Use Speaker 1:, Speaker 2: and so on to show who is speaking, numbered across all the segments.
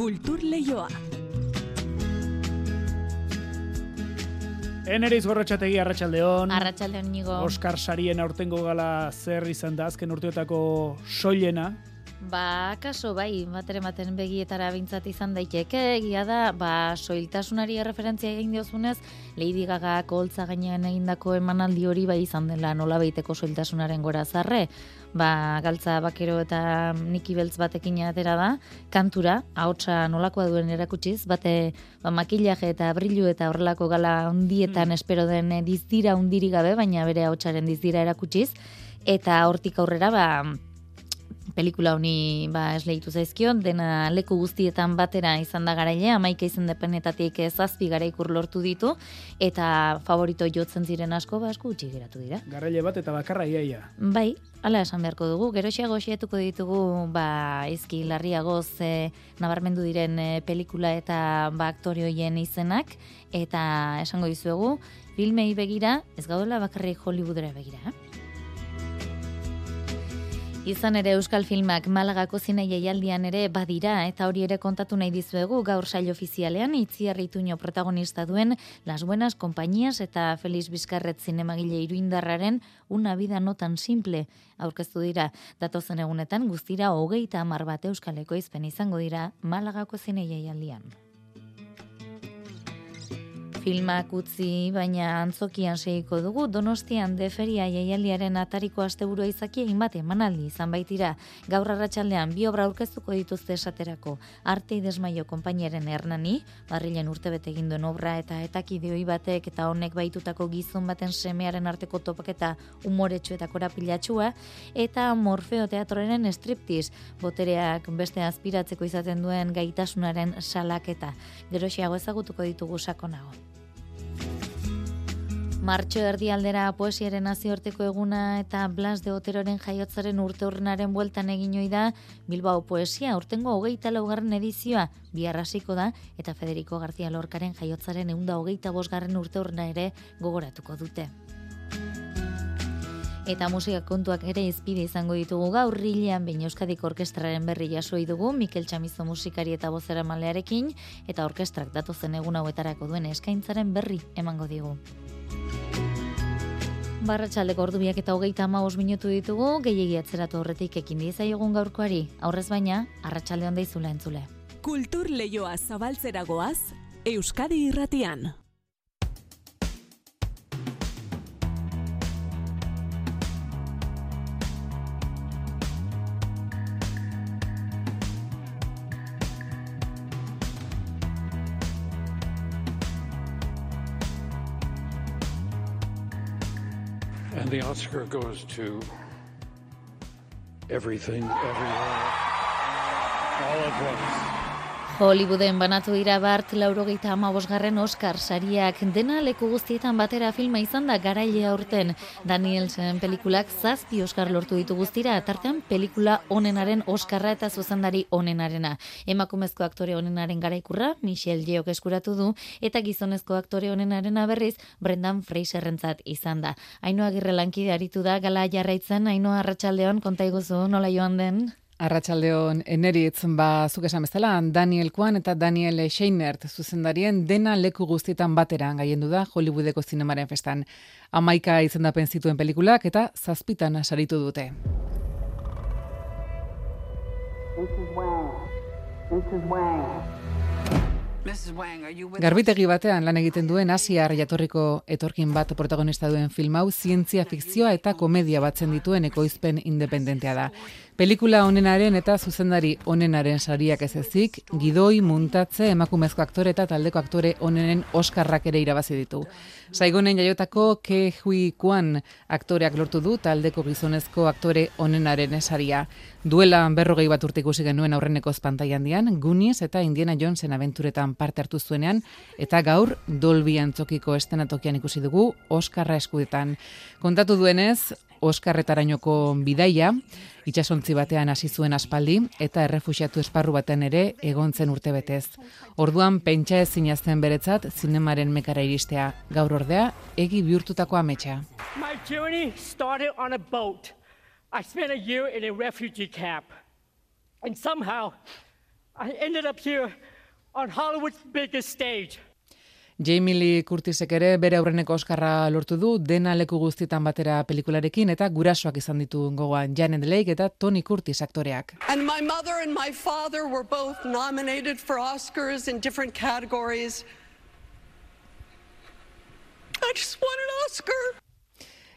Speaker 1: Kultur Leioa.
Speaker 2: Eneriz gorratxategi arratsaldeon.
Speaker 3: Arratsaldeon nigo.
Speaker 2: Oscar Sarien aurtengo gala zer izan da azken urteotako soilena.
Speaker 3: Ba, kaso bai, batere baten begietara bintzat izan daiteke, egia da, ba, soiltasunari referentzia egin diozunez, Lady Gaga koltza gainean egindako emanaldi hori bai izan dela nola baiteko soiltasunaren gora zarre. Ba, galtza bakero eta niki beltz batekin atera da, kantura, ahotsa nolakoa duen erakutsiz, bate ba, makillaje eta brillu eta horrelako gala ondietan mm. espero den eh, dizdira undiri gabe, baina bere ahotsaren dizdira erakutsiz, eta hortik aurrera, ba, pelikula honi ba esleitu zaizkion. Dena leku guztietan batera izan da garaile amaika izan depenetatik zazpi garaikur lortu ditu. Eta favorito jotzen ziren asko ba asko utzi geratu dira.
Speaker 2: Garaile bat eta bakarra iaia
Speaker 3: bai hala esan beharko dugu. Geroxiago xietuko ditugu ba izki larriagoz e, nabarmendu diren e, pelikula eta ba aktore hoien izenak. Eta esango dizuegu filmei begira ez gaudela bakarrik Hollywoodera begira eh? Izan ere Euskal Filmak Malagako zine jaialdian ere badira eta hori ere kontatu nahi dizuegu gaur sail ofizialean itziarri ituño protagonista duen Las Buenas Compañías eta Feliz Bizkarret zinemagile iruindarraren Una vida no tan simple aurkeztu dira. Datozen egunetan guztira hogeita amar bat Euskaleko izpen izango dira Malagako zine jaialdian filmak utzi, baina antzokian segiko dugu, donostian deferia jaialdiaren atariko asteburua izaki egin bate, manaldi izan baitira, gaur arratsaldean bi obra aurkeztuko dituzte esaterako, arte idesmaio konpainiaren hernani, barrilen urte bete egin duen obra eta etakideoi batek eta honek baitutako gizon baten semearen arteko topaketa umoretsu eta korapilatxua, eta Morfeo Teatroren striptiz, botereak beste azpiratzeko izaten duen gaitasunaren salaketa. Geroxiago ezagutuko ditugu sakonago. Martxo erdialdera poesiaren nazioarteko eguna eta Blas de Oteroren jaiotzaren urte urrenaren bueltan egin da Bilbao poesia urtengo hogeita laugarren edizioa biarrasiko da eta Federico García Lorcaren jaiotzaren eunda hogeita bosgarren urte urrena ere gogoratuko dute. Eta musika kontuak ere izpide izango ditugu gaur rilean bain Euskadik Orkestraren berri jasoi dugu Mikel Txamizo musikari eta bozera malearekin eta orkestrak datozen egun hauetarako duen eskaintzaren berri emango digu. Barratxaldeko ordu biak eta hogeita ama minutu ditugu, gehiagi atzeratu horretik ekin dizai egun gaurkoari, aurrez baina, arratsalde handa izula entzule.
Speaker 1: Kultur leioa zabaltzeragoaz, Euskadi irratian.
Speaker 4: Oscar goes to everything, everywhere, all at once.
Speaker 3: Hollywooden banatu dira bart laurogeita amabosgarren Oscar sariak dena leku guztietan batera filma izan da garaile aurten. Danielsen pelikulak zazpi Oscar lortu ditu guztira, tartean pelikula onenaren Oscarra eta zuzendari onenarena. Emakumezko aktore onenaren garaikurra, Michelle Yeok eskuratu du, eta gizonezko aktore onenaren berriz Brendan Fraserrentzat izan da. Ainoa girre lankide aritu da, gala jarraitzen, Ainoa arratsaldeon konta iguzu, nola joan den?
Speaker 5: Arratxaldeon eneritz, ba, zuk esan bezala, Daniel Kwan eta Daniel Scheinert zuzendarien dena leku guztietan batera gaiendu da Hollywoodeko zinemaren festan. Amaika izendapen zituen pelikulak eta zazpitan saritu dute. Garbitegi batean lan egiten duen Asiar jatorriko etorkin bat protagonista duen film hau zientzia fikzioa eta komedia batzen dituen ekoizpen independentea da. Pelikula onenaren eta zuzendari onenaren sariak ez ezik, gidoi, muntatze, emakumezko aktore eta taldeko aktore onenen oskarrak ere irabazi ditu. Saigonen jaiotako Ke Hui Kuan aktoreak lortu du taldeko gizonezko aktore onenaren esaria. Duela berrogei bat urte ikusi genuen aurreneko espantaian dian, Gunies eta Indiana Jonesen aventuretan parte hartu zuenean, eta gaur Dolby antzokiko estenatokian ikusi dugu Oskarra eskudetan. Kontatu duenez, Oskarretarainoko bidaia, itxasontzi batean hasi zuen aspaldi eta errefuxiatu esparru baten ere egontzen urte betez. Orduan pentsa ez zinazten beretzat zinemaren mekara iristea, gaur ordea egi bihurtutako ametsa. My journey started on a boat. I spent a year in a refugee camp. And somehow
Speaker 6: I ended up here on Hollywood's biggest stage.
Speaker 5: Jamie Lee Curtisek ere bere aurreneko Oskarra lortu du dena leku guztietan batera pelikularekin eta gurasoak izan ditu gogoan Janet Leigh eta Tony Curtis aktoreak.
Speaker 7: And my mother and my father were both nominated for Oscars in different categories. I just won an Oscar.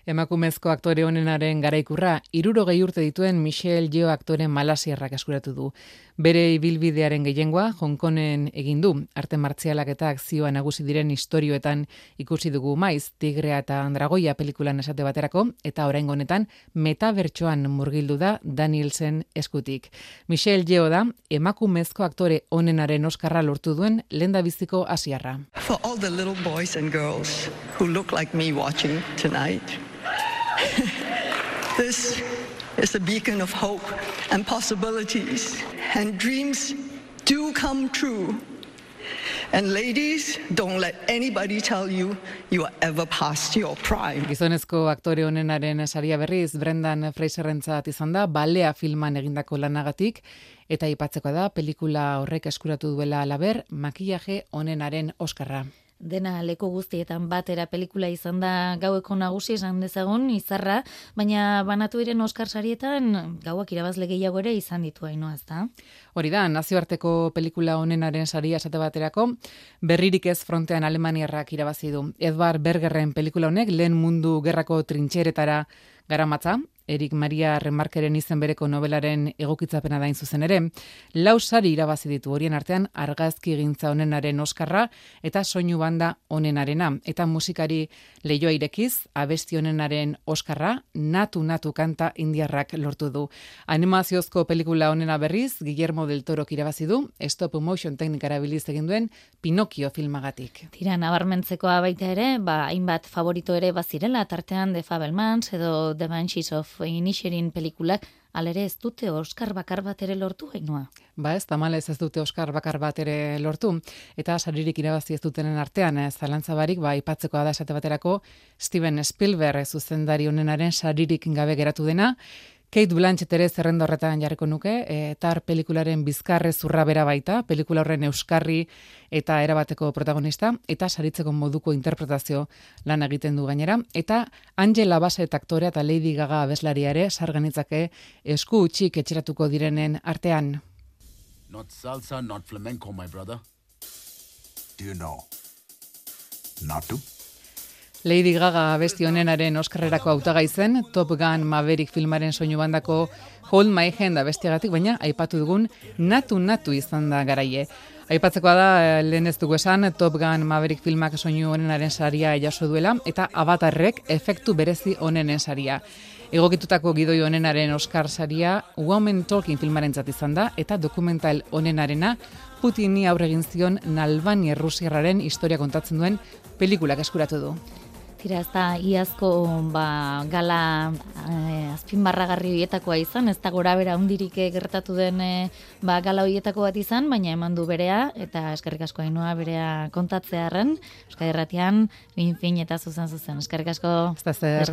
Speaker 5: Emakumezko aktore honenaren garaikurra, irurogei urte dituen Michelle Yeoh aktore malasierrak eskuratu du. Bere ibilbidearen gehiengoa, Hongkonen egin du, arte martzialak eta akzioa nagusi diren istorioetan ikusi dugu maiz, Tigrea eta Andragoia pelikulan esate baterako, eta orain honetan metabertsoan murgildu da Danielsen eskutik. Michelle Yeoh da, emakumezko aktore honenaren oskarra lortu duen lenda biziko asiarra.
Speaker 7: For all the little boys and girls who look like me watching tonight, this is a beacon of hope and possibilities, and dreams do come true. And ladies, don't let anybody tell you you are ever past your prime.
Speaker 5: Gizonezko aktore honenaren saria berriz Brendan Fraserrentzat izan da balea filman egindako lanagatik eta aipatzeko da pelikula horrek eskuratu duela alaber makillaje honenaren oskarra.
Speaker 3: Dena leku guztietan batera pelikula izan da gaueko nagusi esan dezagun izarra, baina banatu diren Oscar sarietan gauak irabazle gehiago ere izan ditu hainoa, ezta?
Speaker 5: Hori da, nazioarteko pelikula honenaren saria esate baterako, berririk ez frontean Alemaniarrak irabazi du. Edward Bergerren pelikula honek lehen mundu gerrako trintxeretara garamatza, Erik Maria Remarkeren izen bereko novelaren egokitzapena dain zuzen ere, lau sari irabazi ditu horien artean argazki egintza honenaren oskarra eta soinu banda honenarena. Eta musikari leioa irekiz, abesti honenaren oskarra, natu-natu kanta indiarrak lortu du. Animaziozko pelikula honena berriz, Guillermo del Toro irabazi du, stop motion teknikara biliz egin duen Pinocchio filmagatik.
Speaker 3: Tira, nabarmentzekoa baita ere, ba, hainbat favorito ere bazirela, tartean The Fabelmans edo The Banshees of Inisherin pelikulak, alere ez dute Oscar bakar bat ere lortu hainua.
Speaker 5: Ba ez, tamalez ez dute Oscar bakar bat ere lortu. Eta saririk irabazi ez dutenen artean, ez zalantzabarik, ba, ipatzekoa da esate baterako, Steven Spielberg zuzendari honenaren saririk gabe geratu dena, Kate Blanchett ere zerrenda horretan jarriko nuke, e, tar pelikularen bizkarre zurra bera baita, pelikula horren euskarri eta erabateko protagonista, eta saritzeko moduko interpretazio lan egiten du gainera, eta Angela Bassett aktorea eta Lady Gaga abeslaria ere sarganitzake esku utxik etxeratuko direnen artean.
Speaker 8: Not salsa, not flamenco, my brother.
Speaker 9: Do you know? Not to?
Speaker 5: Lady Gaga besti honenaren Oscarrerako hautagai zen, Top Gun Maverick filmaren soinu bandako Hold My Hand bestiagatik, baina aipatu dugun natu-natu izan da garaie. Aipatzekoa da, eh, lehen ez dugu esan, Top Gun Maverick filmak soinu honenaren saria jaso duela, eta avatarrek efektu berezi honenen saria. Egokitutako gidoi honenaren Oscar saria Woman Talking filmaren izan da, eta dokumental honenarena Putini aurre egin zion Nalbani Errusiarraren historia kontatzen duen pelikulak eskuratu du.
Speaker 3: Tira, ez da iazko ba, gala eh, azpimarragarri horietakoa izan, ez da gora bera hundirik gertatu den eh, ba, gala horietako bat izan, baina eman du berea, eta eskerrik asko hainua berea kontatzearen, Euskadi Erratian, fin, fin eta zuzen zuzen. Eskerrik asko.
Speaker 5: Ez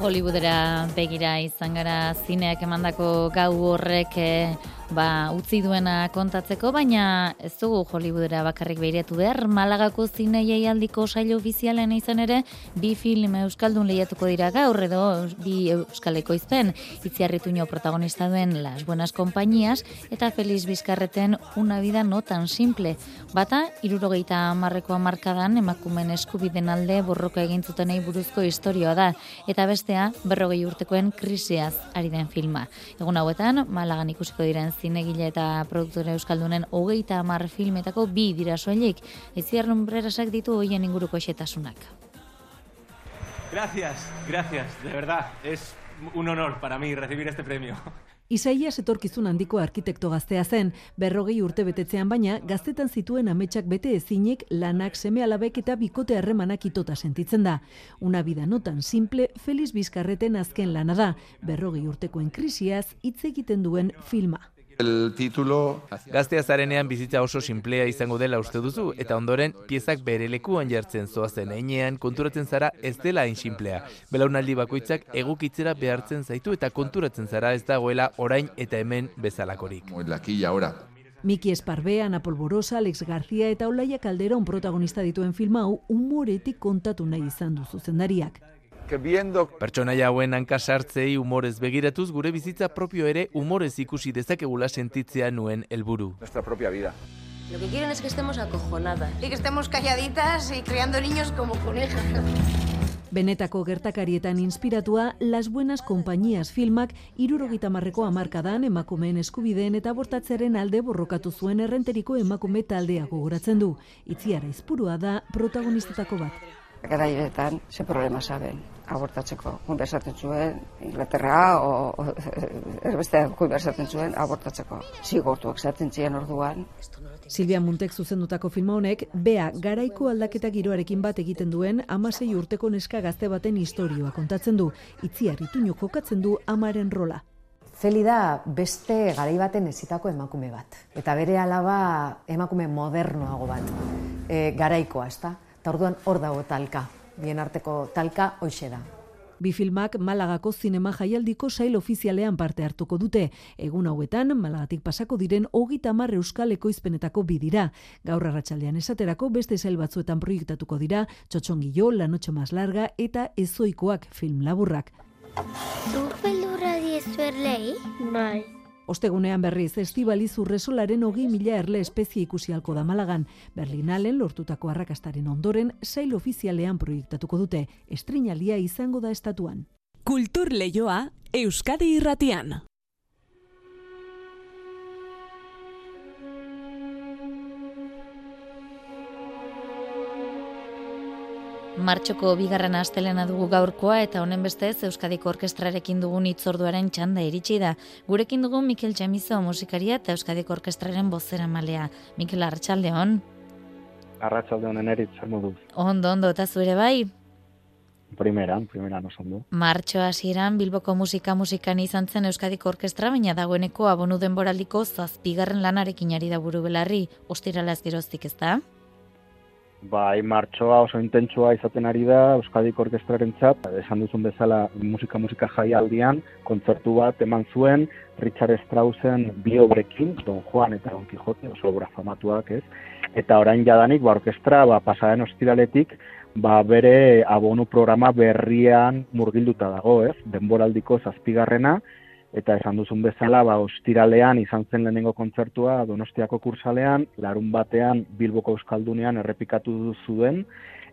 Speaker 3: Hollywoodera begira izan gara zineak emandako gau horrek eh, ba, utzi duena kontatzeko, baina ez dugu Hollywoodera bakarrik behiratu behar. Malagako zine jaialdiko saio ofizialen izan ere, bi film euskaldun lehiatuko dira gaur edo bi euskaleko izpen. Itziarrituño protagonista duen Las Buenas Compañías eta Feliz Bizkarreten Una Vida No Tan Simple. Bata, irurogeita amarreko amarkadan emakumen eskubiden alde borroka egin zutenei buruzko historioa da. Eta bestea, berrogei urtekoen krisiaz ari den filma. Egun hauetan, Malagan ikusiko diren zinegile eta produktore euskaldunen hogeita hamar filmetako bi dira soilik. Itziar nombrerasak ditu hoien inguruko xetasunak.
Speaker 10: Gracias, gracias, de verdad. Es un honor para mí recibir este premio.
Speaker 11: Isaias etorkizun handiko arkitekto gaztea zen, berrogei urte betetzean baina, gaztetan zituen ametsak bete ezinik lanak seme alabek eta bikote harremanak itota sentitzen da. Una vida notan simple, Feliz Bizkarreten azken lana da, berrogei urtekoen krisiaz hitz egiten duen filma.
Speaker 12: El título...
Speaker 13: Gaztea zarenean bizitza oso simplea izango dela uste duzu, eta ondoren piezak bere lekuan jartzen zoazen einean konturatzen zara ez dela hain simplea. Belaunaldi bakoitzak egukitzera behartzen zaitu eta konturatzen zara ez dagoela orain eta hemen bezalakorik.
Speaker 11: Miki Esparbe, Ana Polvorosa, Alex García eta Olaia Calderón protagonista dituen film hau humoretik kontatu nahi izan du zuzendariak.
Speaker 13: Pertsonaia hauen hanka sartzei humorez begiratuz gure bizitza propio ere humorez ikusi dezakegula sentitzea nuen helburu.
Speaker 14: Nuestra propia vida.
Speaker 15: Lo que quieren es que estemos acojonadas. Y que estemos calladitas y criando niños como conejas.
Speaker 11: Benetako gertakarietan inspiratua Las Buenas Compañías filmak irurogita marreko amarkadan emakumeen eskubideen eta bortatzearen alde borrokatu zuen errenteriko emakume taldea gogoratzen du. Itziara izpurua da protagonistetako bat.
Speaker 16: Garaietan, ze problema saben, abortatzeko. Konbersatzen zuen, Inglaterra, o, o erbeste konbersatzen zuen, abortatzeko. Zigortuak zaten ziren orduan.
Speaker 11: Silvia Muntek zuzendutako filma honek, bea garaiko aldaketa giroarekin bat egiten duen amasei urteko neska gazte baten historioa kontatzen du. Itziar ituño jokatzen du amaren rola.
Speaker 17: Zeli da beste garai baten ezitako emakume bat. Eta bere alaba emakume modernoago bat. E, garaikoa, ezta? Eta orduan hor dago talka. Bien arteko talka hoxe da.
Speaker 11: Bi filmak Malagako zinema jaialdiko sail ofizialean parte hartuko dute. Egun hauetan, Malagatik pasako diren hogita marre euskal ekoizpenetako bidira. Gaur arratsaldean esaterako beste sail batzuetan proiektatuko dira, Txotxongillo, La Noche Más Larga eta Ezoikoak film laburrak.
Speaker 18: Zuk beldurra diezu erlei?
Speaker 15: Bai.
Speaker 11: Ostegunean berriz, estibaliz urresolaren hogi mila erle espezie ikusi halko da Malagan. Berlinalen lortutako arrakastaren ondoren, sail ofizialean proiektatuko dute. Estrinalia izango da estatuan.
Speaker 1: Kultur leioa Euskadi irratian.
Speaker 3: Martxoko bigarren astelena dugu gaurkoa eta honen bestez Euskadiko Orkestrarekin dugun itzorduaren txanda iritsi da. Gurekin dugu Mikel Txamizo musikaria eta Euskadiko Orkestraren bozera malea. Mikel Arratxaldeon.
Speaker 19: Arratxaldeon enerit, zer moduz.
Speaker 3: Ondo, ondo, eta zure bai?
Speaker 19: Primeran, primeran oso ondo.
Speaker 3: Martxo hasieran Bilboko musika musikan izan zen Euskadiko Orkestra, baina dagoeneko abonu denboraldiko zazpigarren lanarekin ari da buru belarri, ostirala ez geroztik ez da?
Speaker 19: Bai, martxoa oso intentsua izaten ari da Euskadiko Orkestraren txat. Esan duzun bezala musika-musika jaialdian, kontzertu bat eman zuen, Richard Straussen bi obrekin, Don Juan eta Don Quixote, oso obra famatuak ez. Eta orain jadanik, ba, orkestra, ba, pasaren ostiraletik, ba, bere abonu programa berrian murgilduta dago, ez? Denboraldiko zazpigarrena, eta esan duzun bezala, ba, ostiralean izan zen lehenengo kontzertua Donostiako kursalean, larun batean Bilboko Euskaldunean errepikatu zuen,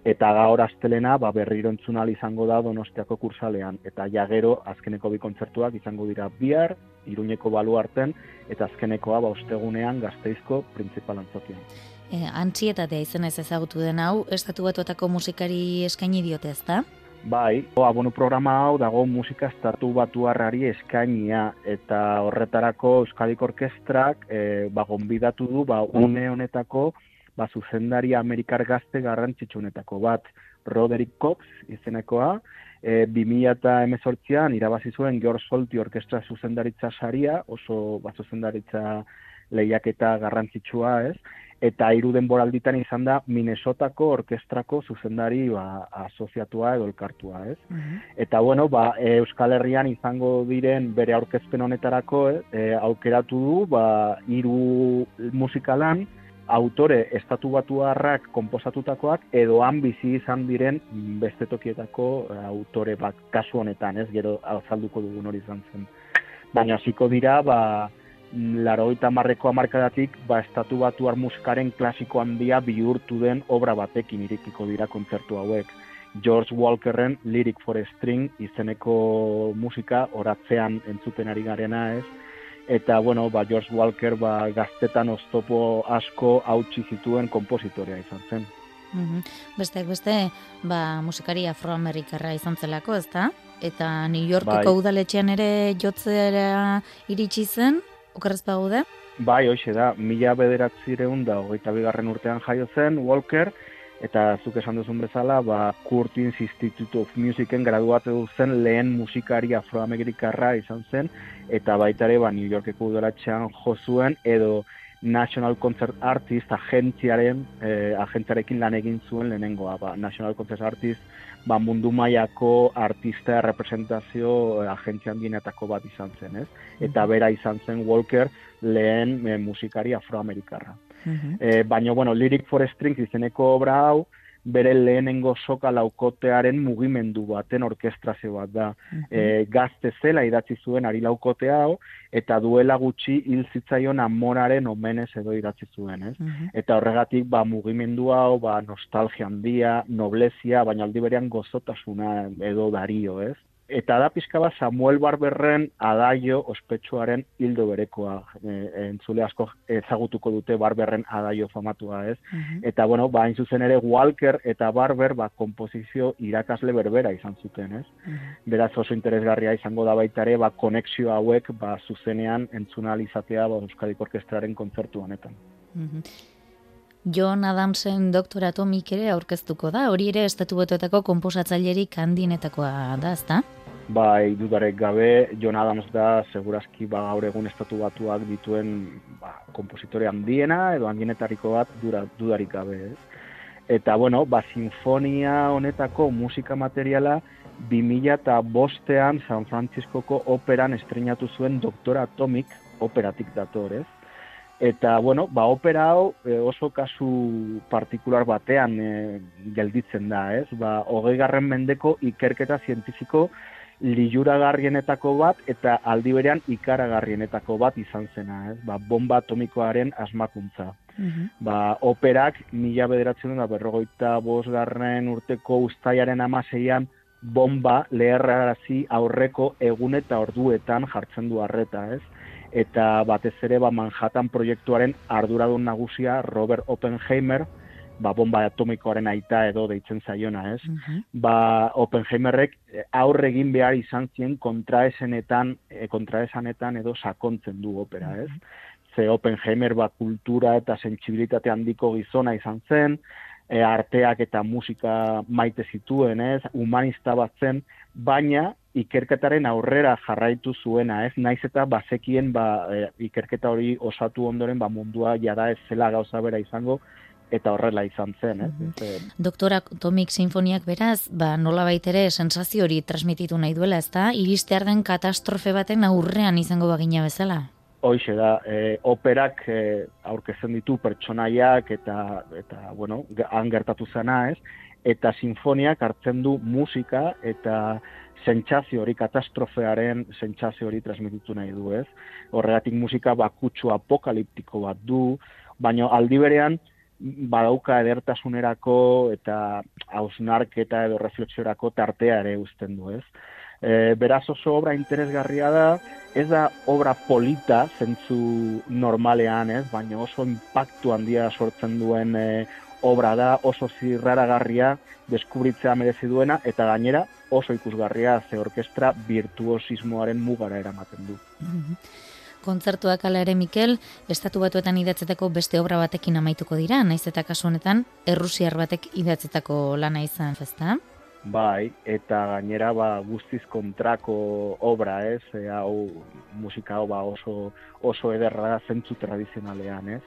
Speaker 19: eta gaur astelena ba, berriro entzunal izango da Donostiako kursalean. Eta ja gero azkeneko bi kontzertuak izango dira bihar, iruñeko balu arten, eta azkenekoa ba, ostegunean gazteizko printzipal antzokian.
Speaker 3: E, antxietatea izan ez ezagutu den hau, estatu batuetako musikari eskaini diote ez da?
Speaker 19: Bai, abonu programa hau dago musika estatu batuarrari eskainia eta horretarako Euskadiko Orkestrak e, ba, gonbidatu du ba, une honetako ba, zuzendari Amerikar gazte garrantzitsunetako bat Roderick Cox izenekoa, e, 2018an irabazi zuen George Solti Orkestra zuzendaritza saria, oso ba, zuzendaritza lehiaketa garrantzitsua, ez? Eta hiru denboralditan izan da Minnesotako orkestrako zuzendari ba, asoziatua edo elkartua, ez? Eta bueno, ba, Euskal Herrian izango diren bere aurkezpen honetarako, e, aukeratu du ba hiru musikalan autore estatu batuarrak konposatutakoak edo han bizi izan diren beste tokietako e, autore bat kasu honetan, ez? Gero azalduko dugun hori izan zen. Baina hasiko dira, ba, laroita marreko amarkadatik, ba, estatu batuar musikaren klasiko handia bihurtu den obra batekin irekiko dira kontzertu hauek. George Walkerren Lyric for a String izeneko musika oratzean entzuten ari garena ez. Eta, bueno, ba, George Walker ba, gaztetan oztopo asko hautsi zituen kompositorea izan zen.
Speaker 3: Mm Besteak beste, ba, musikari afroamerikarra izan zelako, ez da? Eta New Yorkeko
Speaker 19: Bai.
Speaker 3: udaletxean ere jotzera iritsi zen, okerrez bagude?
Speaker 19: Bai, hoxe da, mila bederatzireun da, hogeita bigarren urtean jaio zen, Walker, eta zuk esan duzun bezala, ba, Curtis Institute of Musicen graduatu zen lehen musikari afroamerikarra izan zen, eta baita ere ba, New Yorkeko udalatxean jo zuen, edo National Concert Artist agentziaren, eh, agentziarekin lan egin zuen lehenengoa, ba, National Concert Artist ba, mundu mailako artista representazio eh, agentzia handienetako bat izan zen, ez? Eta bera izan zen Walker lehen eh, musikari afroamerikarra. E, baina, bueno, Lyric for Strings izeneko obra hau, bere lehenengo soka laukotearen mugimendu baten orkestrazio bat da. E, gazte zela idatzi zuen ari laukote hau, eta duela gutxi hil zitzaion amoraren omenez edo idatzi zuen, ez? Eta horregatik, ba, mugimendu hau, ba, nostalgia handia, noblezia, baina aldi berean gozotasuna edo dario, ez? Eta da pixka bat Samuel Barberren adaio ospetsuaren hildo berekoa. E, entzule asko ezagutuko dute Barberren adaio famatua, ez? Eta, bueno, ba, hain zuzen ere Walker eta Barber, ba, kompozizio irakasle berbera izan zuten, ez? Beraz oso interesgarria izango da baita ere, ba, konexio hauek, ba, zuzenean entzunal izatea, ba, Euskadik Orkestraren kontzertu honetan.
Speaker 3: John Adamsen doktora atomik ere aurkeztuko da, hori ere estatu betuetako komposatzailerik handinetakoa da, ezta?
Speaker 19: Bai, dudarek gabe, John Adams da, segurazki ba, gaur egun estatu batuak dituen ba, kompositore handiena, edo handienetariko bat dura, dudarik gabe, ez? Eta, bueno, ba, sinfonia honetako musika materiala 2000 eta bostean San Franciscoko operan estrenatu zuen Doktora Atomic operatik dator, ez? Eta, bueno, ba, opera hau e, oso kasu partikular batean e, gelditzen da, ez? Ba, hogei garren mendeko ikerketa zientifiko liuragarrienetako bat eta aldi berean ikaragarrienetako bat izan zena, ez? Ba, bomba atomikoaren asmakuntza. Ba, operak mila bederatzen da berrogeita bosgarren urteko ustaiaren amaseian bomba leherrarazi aurreko egun eta orduetan jartzen du harreta, ez? Eta batez ere ba, Manhattan proiektuaren arduradun nagusia Robert Oppenheimer, ba, bomba atomikoaren aita edo deitzen zaiona, ez? Ba, Oppenheimerrek aurre egin behar izan zien kontraesenetan, e, kontraesanetan edo sakontzen du opera, ez? Ze Oppenheimer ba, kultura eta sentsibilitate handiko gizona izan zen, e, arteak eta musika maite zituen, ez? Humanista bat zen, baina ikerketaren aurrera jarraitu zuena, ez? Naiz eta bazekien ba, e, ikerketa hori osatu ondoren ba, mundua jada ez zela gauza bera izango, eta horrela izan zen, ez? Mm
Speaker 3: Doktora Atomic Sinfoniak beraz, ba, nola ere sensazio hori transmititu nahi duela, ezta? Iristear den katastrofe baten aurrean izango bagina bezala?
Speaker 19: Hoixe da, e, operak e, aurkezen ditu pertsonaiak eta, eta bueno, han gertatu zena, ez? Eta sinfoniak hartzen du musika eta sentsazio hori, katastrofearen sentsazio hori transmititu nahi du, ez? Horregatik musika bakutsu apokaliptiko bat du, baina aldi berean, badauka edertasunerako eta hausnarketa edo refleksiorako tartea ere uzten du, ez? E, beraz oso obra interesgarria da, ez da obra polita zentzu normalean, ez? Baina oso impactu handia sortzen duen e, obra da, oso zirraragarria deskubritzea merezi duena, eta gainera oso ikusgarria ze orkestra virtuosismoaren mugara eramaten du.
Speaker 3: kontzertuak ala ere Mikel, estatu batuetan idatzetako beste obra batekin amaituko dira, naiz eta kasu honetan, errusiar batek idatzetako lana izan, ezta?
Speaker 19: Bai, eta gainera ba, guztiz kontrako obra, ez? E, hau musika hau ba, oso, oso ederra zentzu tradizionalean, ez?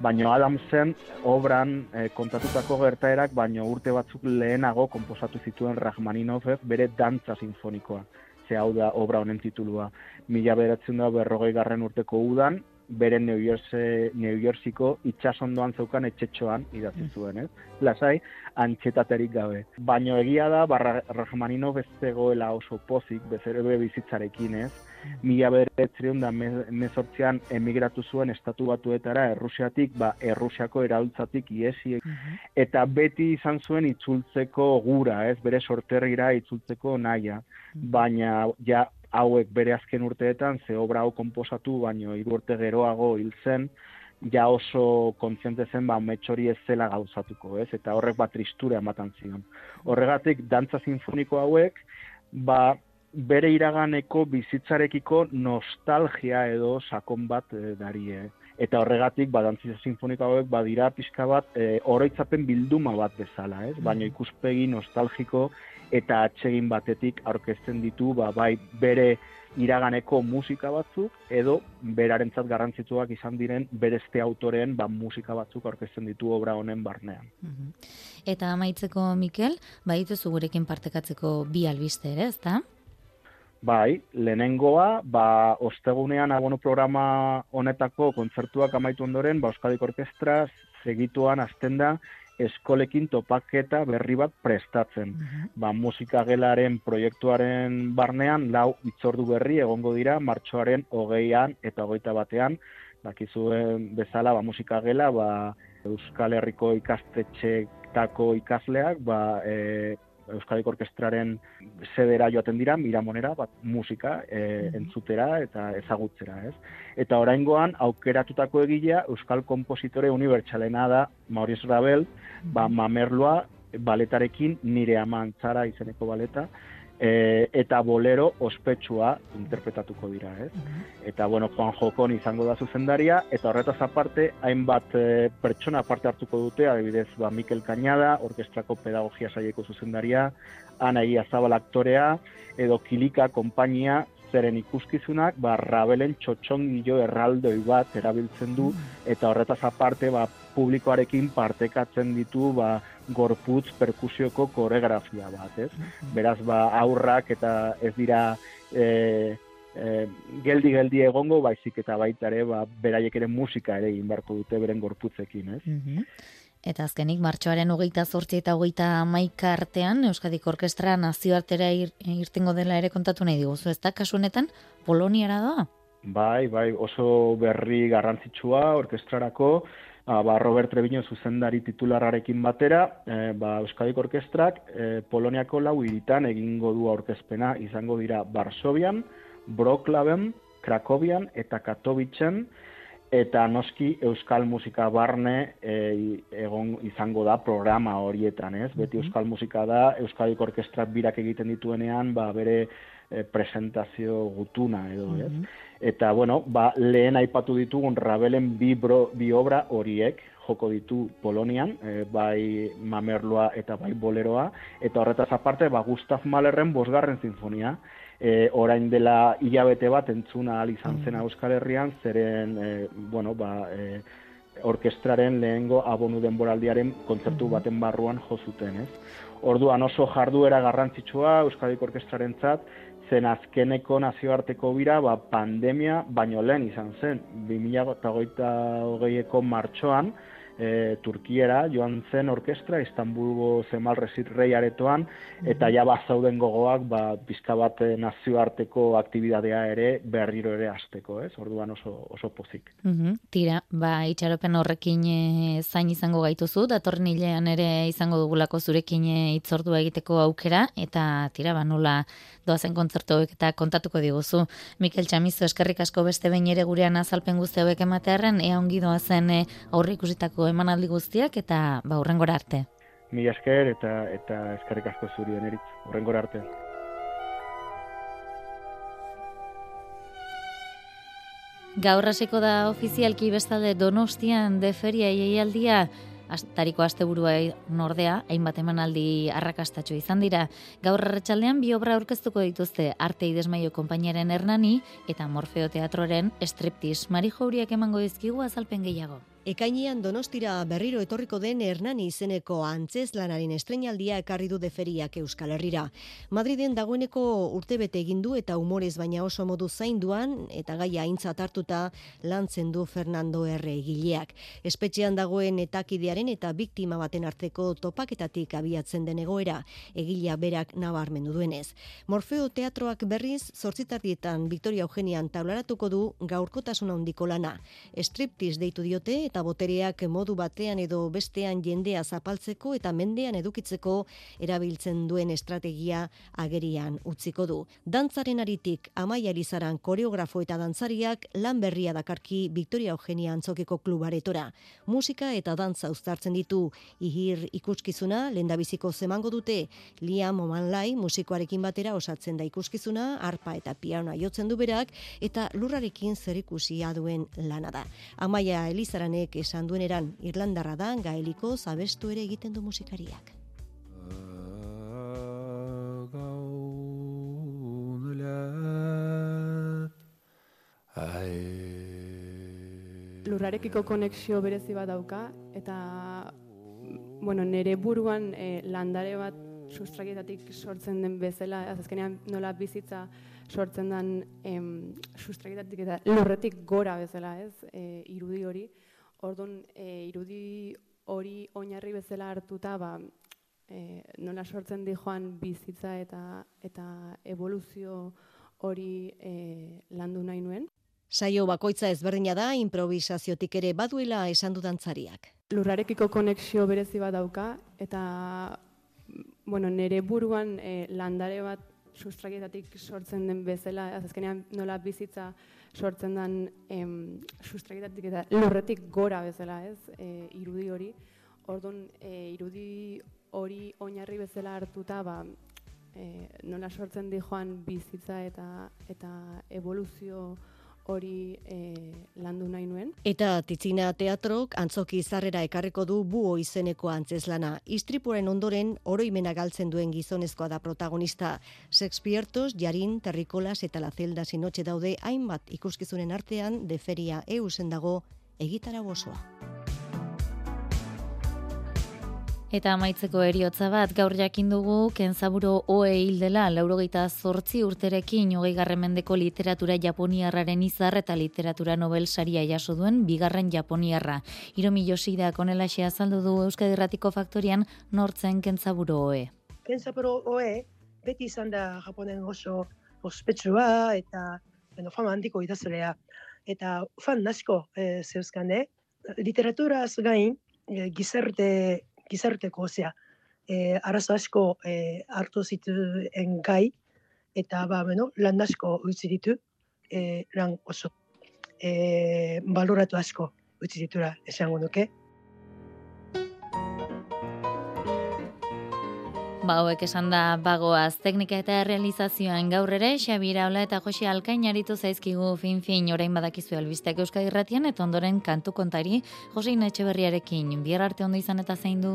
Speaker 19: Baina Adamsen obran e, kontatutako gertaerak, baino urte batzuk lehenago konposatu zituen Rachmaninoffek bere dantza sinfonikoa ze hau da obra honen titulua. Mila beratzen da berrogei garren urteko udan, bere New, Yorkse, New Yorkiko itxasondoan zeukan etxetxoan idatzi zuen, ez? Lasai, antxetaterik gabe. Baino egia da, barra Rachmanino bestegoela oso pozik, bezerbe bizitzarekin, ez? Mila beratzen da mezortzean emigratu zuen estatu batuetara Errusiatik, ba, Errusiako eraultzatik iesi, eta beti izan zuen itzultzeko gura, ez? Bere sorterrira itzultzeko naia baina ja hauek bere azken urteetan ze obra hau konposatu baino hiru urte geroago hil zen ja oso kontziente zen ba metxori ez zela gauzatuko, ez? Eta horrek bat tristura ematen zion. Horregatik dantza sinfoniko hauek ba bere iraganeko bizitzarekiko nostalgia edo sakon bat e, darie. Eta horregatik badantziza sinfonika hauek badira pixka bat e, oroitzapen bilduma bat bezala, ez? Baina ikuspegi nostalgiko eta atsegin batetik aurkezten ditu ba, bai bere iraganeko musika batzuk edo berarentzat garrantzitsuak izan diren bereste autoren ba, musika batzuk aurkezten ditu obra honen barnean.
Speaker 3: Eta amaitzeko Mikel, baituzu gurekin partekatzeko bi albiste ere, ezta?
Speaker 19: Bai, lehenengoa, ba, ostegunean abono programa honetako kontzertuak amaitu ondoren, ba, Euskadik Orkestra segituan azten da eskolekin topaketa berri bat prestatzen. Ba, musika gelaren proiektuaren barnean, lau itzordu berri egongo dira, martxoaren hogeian eta hogeita batean, dakizuen bezala, ba, musika gela, ba, Euskal Herriko ikastetxeetako ikasleak, ba, e, Euskadik Orkestraren zedera joaten dira, miramonera, bat musika e, entzutera eta ezagutzera, ez? Eta oraingoan aukeratutako egilea Euskal Kompositore Unibertsalena da Maurice Ravel, ba, mamerloa baletarekin nire amantzara izeneko baleta, e, eta bolero ospetsua interpretatuko dira, ez? Eta, bueno, Juan Jokon izango da zuzendaria, eta horretaz aparte, hainbat e, pertsona parte hartuko dute, adibidez, ba, Mikel Cañada, orkestrako pedagogia saieko zuzendaria, Ana Ia Zabal aktorea, edo Kilika konpainia, zeren ikuskizunak, ba, Rabelen txotxongillo erraldoi bat erabiltzen du, eta horretaz aparte, ba, publikoarekin partekatzen ditu, ba, gorputz perkusioko koreografia bat, ez? Beraz, ba, aurrak eta ez dira e, e, geldi-geldi egongo, baizik eta baita ere, ba, beraiek ere musika ere egin beharko dute beren gorputzekin, ez?
Speaker 3: Eta azkenik, martxoaren hogeita zortzi eta hogeita maika artean, Euskadik Orkestra nazioartera ir, irtengo dela ere kontatu nahi diguzu, ez da, kasu honetan, Poloniara doa?
Speaker 19: Bai, bai, oso berri garrantzitsua orkestrarako, Ah, ba, Robert Treviño zuzendari titularrarekin batera, e, ba, Euskadik Orkestrak e, Poloniako lau hiritan egingo du aurkezpena. Izango dira Varsovian, Broklaven, Krakovian eta Katowicen, eta noski Euskal Musika barne e, egon izango da programa horietan, ez? Beti Euskal Musika da, Euskadik Orkestrak birak egiten dituenean, ba, bere e, presentazio gutuna edo, ez? Eta, bueno, ba, lehen aipatu ditugun Rabelen bi, bro, bi obra horiek joko ditu Polonian, e, bai Mamerloa eta bai Boleroa, eta horretaz aparte, ba, Gustav Mahlerren bosgarren sinfonia, e, orain dela hilabete bat entzuna al izan zen Euskal Herrian, zeren, e, bueno, ba, e, orkestraren lehengo abonu denboraldiaren kontzertu baten barruan jo zuten, ez? Orduan oso jarduera garrantzitsua Euskadik Orkestrarentzat, zen azkeneko nazioarteko bira ba, pandemia baino lehen izan zen. 2008ko martxoan, e, Turkiera joan zen orkestra, Istanbulgo zemal rei aretoan, eta ja zauden gogoak ba, pizka bat e, nazioarteko aktibidadea ere berriro ere hasteko, ez? Orduan oso, oso pozik.
Speaker 3: Mm Tira, ba, itxaropen horrekin e, zain izango gaituzu, datorren hilean ere izango dugulako zurekin e, itzordua egiteko aukera, eta tira, ba, nula doazen kontzertu eta kontatuko diguzu. Mikel Txamizo, eskerrik asko beste behin ere gurean azalpen guzti hauek ematearen, ea ongi doazen e, aurre emanaldi guztiak eta ba urrengora arte.
Speaker 19: Mi esker eta eta eskerrik asko zuri eneritz. Urrengora arte.
Speaker 3: Gaur hasiko da ofizialki bestalde Donostian de feria jaialdia Astariko asteburua nordea, hainbat emanaldi arrakastatxo izan dira. Gaur arratsaldean bi obra aurkeztuko dituzte Arte Idesmaio konpainiaren Hernani eta Morfeo Teatroren Striptease. Mari Jouriak emango dizkigu azalpen gehiago.
Speaker 14: Ekainean Donostira berriro etorriko den Hernani izeneko antzez lanaren estrenaldia ekarri du deferiak Euskal Herrira. Madriden dagoeneko urtebete egin du eta umorez baina oso modu zainduan eta gaia aintzat hartuta lantzen du Fernando R. egileak. Espetxean dagoen etakidearen eta biktima baten arteko topaketatik abiatzen den egoera, egilea berak nabarmendu duenez. Morfeo teatroak berriz, zortzitardietan Victoria Eugenian taularatuko du gaurkotasuna handiko lana. Striptease deitu diote eta botereak modu batean edo bestean jendea zapaltzeko eta mendean edukitzeko erabiltzen duen estrategia agerian utziko du. Dantzaren aritik Amaia Elizaran koreografo eta dantzariak lan berria dakarki Victoria Eugenia Antzokeko klubaretora. Musika eta dantza uztartzen ditu ihir ikuskizuna lendabiziko zemango dute Liam Omanlai musikoarekin batera osatzen da ikuskizuna, arpa eta pianoa jotzen du berak eta lurrarekin zerikusia duen lana da. Amaia Elizaranek esan dueneran Irlandarra da gaeliko zabestu ere egiten du musikariak.
Speaker 20: Lurrarekiko konexio berezi bat dauka eta bueno, nere buruan eh, landare bat sustrakietatik sortzen den bezala, azkenean nola bizitza sortzen den em, sustrakietatik eta lurretik gora bezala, ez, e, irudi hori. Orduan, e, irudi hori oinarri bezala hartuta, ba, e, nola sortzen di joan bizitza eta eta evoluzio hori e, landu nahi nuen.
Speaker 14: Saio bakoitza ezberdina da improvisaziotik ere baduela esan du dantzariak.
Speaker 20: Lurrarekiko konexio berezi bat dauka eta bueno, nere buruan e, landare bat sustrakietatik sortzen den bezala, azkenean nola bizitza sortzen den em, sustrakietatik eta lurretik gora bezala, ez, e, irudi hori. Orduan, e, irudi hori oinarri bezala hartuta, ba, e, nola sortzen di joan bizitza eta eta evoluzio hori e, landu nahi nuen.
Speaker 14: Eta Titzina Teatrok antzoki zarrera ekarriko du buo izeneko antzeslana. Istripuaren ondoren oroimena galtzen duen gizonezkoa da protagonista. Sexpiertos, Jarin, Terrikolas eta La Zelda sinotxe daude hainbat ikuskizunen artean de feria eusen dago egitara bosoa.
Speaker 3: Eta amaitzeko eriotza bat, gaur jakin dugu, kenzaburo oe hil dela, laurogeita zortzi urterekin, hogei mendeko literatura japoniarraren izar eta literatura nobel saria jaso duen, bigarren japoniarra. Iromi Josida konela azaldu du Euskadi Erratiko Faktorian, nortzen kenzaburo oe.
Speaker 21: Kenzaburo oe, beti izan da japonen oso ospetsua eta bueno, fama handiko idazlea. Eta fan nasko e, zeuzkan, eh? Literaturaz gain, e, gizarte gizarteko, osea, e, arazo asko e, hartu zituen gai, eta ba, bueno, lan asko utzi ditu, e, lan oso e, baloratu asko utzi ditura esango nuke.
Speaker 3: Ba, hauek esan da bagoaz teknika eta realizazioan gaur ere, Xabira Ola eta Jose Alkain aritu zaizkigu fin-fin orain badakizu albistek Euskadi Irratian eta ondoren kantu kontari Jose Inetxe berriarekin. Bier arte ondo izan eta zein du?